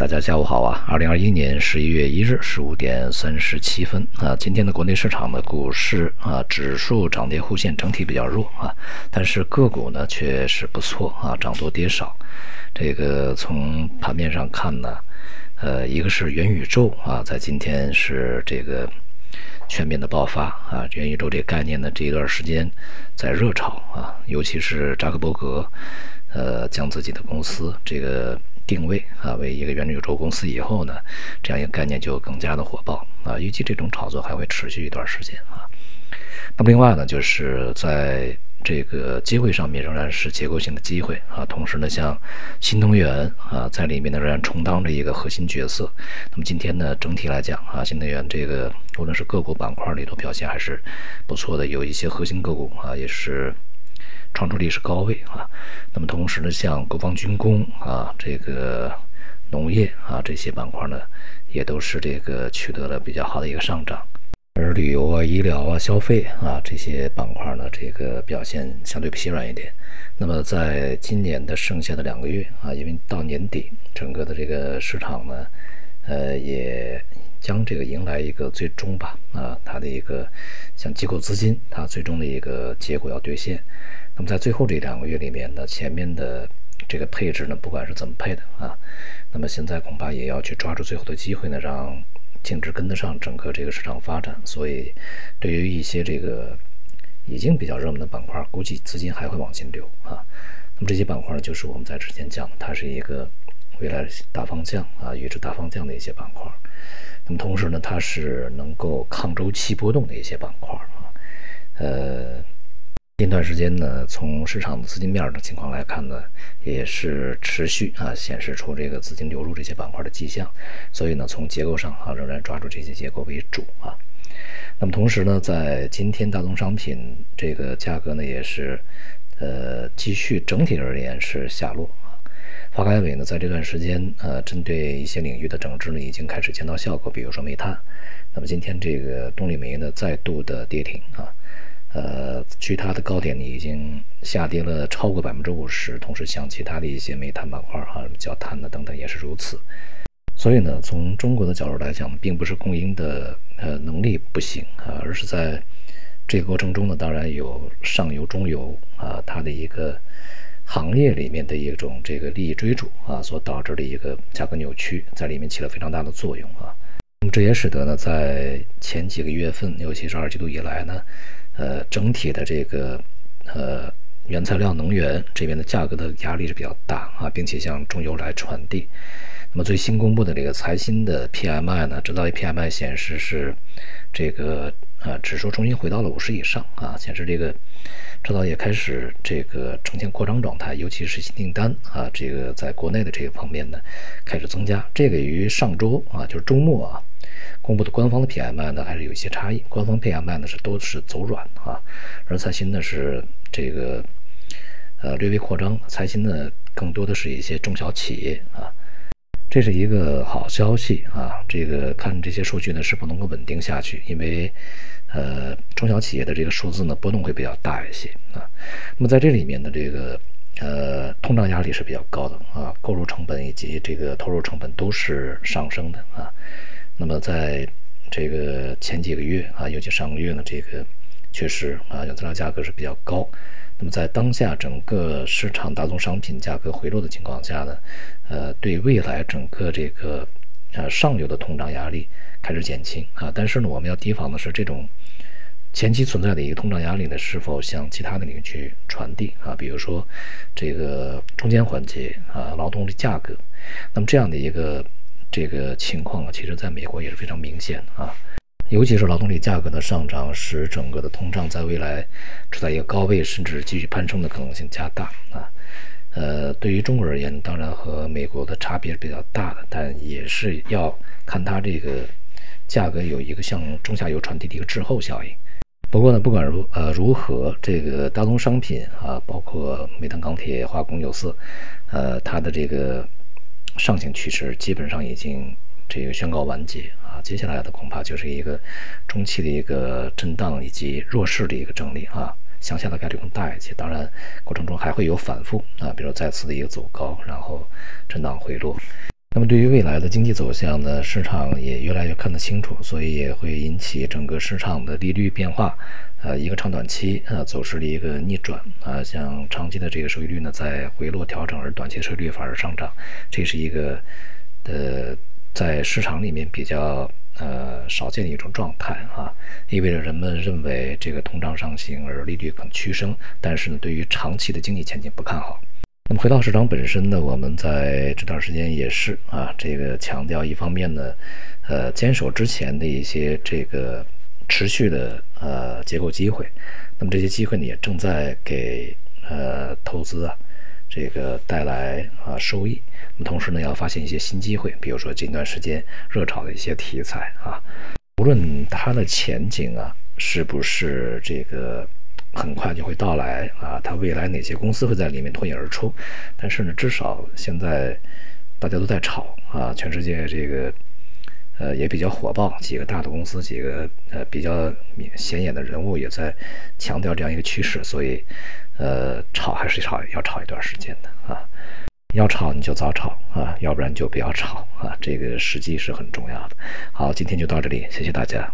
大家下午好啊！二零二一年十一月一日十五点三十七分啊，今天的国内市场的股市啊，指数涨跌互现，整体比较弱啊，但是个股呢却是不错啊，涨多跌少。这个从盘面上看呢，呃，一个是元宇宙啊，在今天是这个全面的爆发啊，元宇宙这个概念呢，这一段时间在热炒啊，尤其是扎克伯格，呃，将自己的公司这个。定位啊为一个元宇宙公司以后呢，这样一个概念就更加的火爆啊，预计这种炒作还会持续一段时间啊。那么另外呢，就是在这个机会上面仍然是结构性的机会啊，同时呢，像新能源啊在里面呢仍然充当着一个核心角色。那么今天呢，整体来讲啊，新能源这个无论是个股板块里头表现还是不错的，有一些核心个股啊也是。创出历史高位啊，那么同时呢，像国防军工啊，这个农业啊这些板块呢，也都是这个取得了比较好的一个上涨。而旅游啊、医疗啊、消费啊这些板块呢，这个表现相对疲软一点。那么在今年的剩下的两个月啊，因为到年底，整个的这个市场呢，呃，也将这个迎来一个最终吧啊，它的一个像机构资金它最终的一个结果要兑现。那么在最后这两个月里面呢，前面的这个配置呢，不管是怎么配的啊，那么现在恐怕也要去抓住最后的机会呢，让净值跟得上整个这个市场发展。所以，对于一些这个已经比较热门的板块，估计资金还会往进流啊。那么这些板块呢，就是我们在之前讲的，它是一个未来大方向啊，预知大方向的一些板块。那么同时呢，它是能够抗周期波动的一些板块啊，呃。近段时间呢，从市场的资金面的情况来看呢，也是持续啊显示出这个资金流入这些板块的迹象，所以呢，从结构上啊仍然抓住这些结构为主啊。那么同时呢，在今天大宗商品这个价格呢也是呃继续整体而言是下落啊。发改委呢在这段时间呃针对一些领域的整治呢已经开始见到效果，比如说煤炭，那么今天这个动力煤呢再度的跌停啊。呃，距它的高点呢已经下跌了超过百分之五十，同时像其他的一些煤炭板块哈，焦炭的等等也是如此。所以呢，从中国的角度来讲，并不是供应的呃能力不行啊，而是在这个过程中呢，当然有上游、中游啊，它的一个行业里面的一种这个利益追逐啊，所导致的一个价格扭曲，在里面起了非常大的作用啊。那么这也使得呢，在前几个月份，尤其是二季度以来呢。呃，整体的这个呃原材料能源这边的价格的压力是比较大啊，并且向中游来传递。那么最新公布的这个财新的 PMI 呢，制造业 PMI 显示是这个啊指数重新回到了五十以上啊，显示这个制造业开始这个呈现扩张状态，尤其是新订单啊，这个在国内的这个方面呢开始增加。这个与上周啊，就是周末啊。公布的官方的 PMI 呢，还是有一些差异。官方 PMI 呢是都是走软啊，而财新呢是这个呃略微扩张。财新呢更多的是一些中小企业啊，这是一个好消息啊。这个看这些数据呢是否能够稳定下去，因为呃中小企业的这个数字呢波动会比较大一些啊。那么在这里面的这个呃通胀压力是比较高的啊，购入成本以及这个投入成本都是上升的啊。那么在这个前几个月啊，尤其上个月呢，这个确实啊，原材料价格是比较高。那么在当下整个市场大宗商品价格回落的情况下呢，呃，对未来整个这个呃上游的通胀压力开始减轻啊。但是呢，我们要提防的是这种前期存在的一个通胀压力呢，是否向其他的领域去传递啊？比如说这个中间环节啊，劳动力价格，那么这样的一个。这个情况啊，其实在美国也是非常明显的啊，尤其是劳动力价格的上涨，使整个的通胀在未来处在一个高位，甚至继续攀升的可能性加大啊。呃，对于中国而言，当然和美国的差别是比较大的，但也是要看它这个价格有一个向中下游传递的一个滞后效应。不过呢，不管如呃如何，这个大宗商品啊，包括煤炭、钢铁、化工、有色，呃，它的这个。上行趋势基本上已经这个宣告完结啊，接下来的恐怕就是一个中期的一个震荡以及弱势的一个整理啊，向下的概率更大一些。当然，过程中还会有反复啊，比如再次的一个走高，然后震荡回落。那么对于未来的经济走向呢，市场也越来越看得清楚，所以也会引起整个市场的利率变化，呃，一个长短期啊走势的一个逆转啊，像长期的这个收益率呢在回落调整，而短期收益率反而上涨，这是一个呃在市场里面比较呃少见的一种状态啊，意味着人们认为这个通胀上行而利率可能趋升，但是呢，对于长期的经济前景不看好。那么回到市场本身呢，我们在这段时间也是啊，这个强调一方面呢，呃，坚守之前的一些这个持续的呃结构机会，那么这些机会呢也正在给呃投资啊这个带来啊收益。那么同时呢，要发现一些新机会，比如说近段时间热炒的一些题材啊，无论它的前景啊是不是这个。很快就会到来啊！它未来哪些公司会在里面脱颖而出？但是呢，至少现在大家都在炒啊，全世界这个呃也比较火爆，几个大的公司，几个呃比较显眼的人物也在强调这样一个趋势，所以呃炒还是炒要炒一段时间的啊！要炒你就早炒啊，要不然就不要炒啊！这个时机是很重要的。好，今天就到这里，谢谢大家。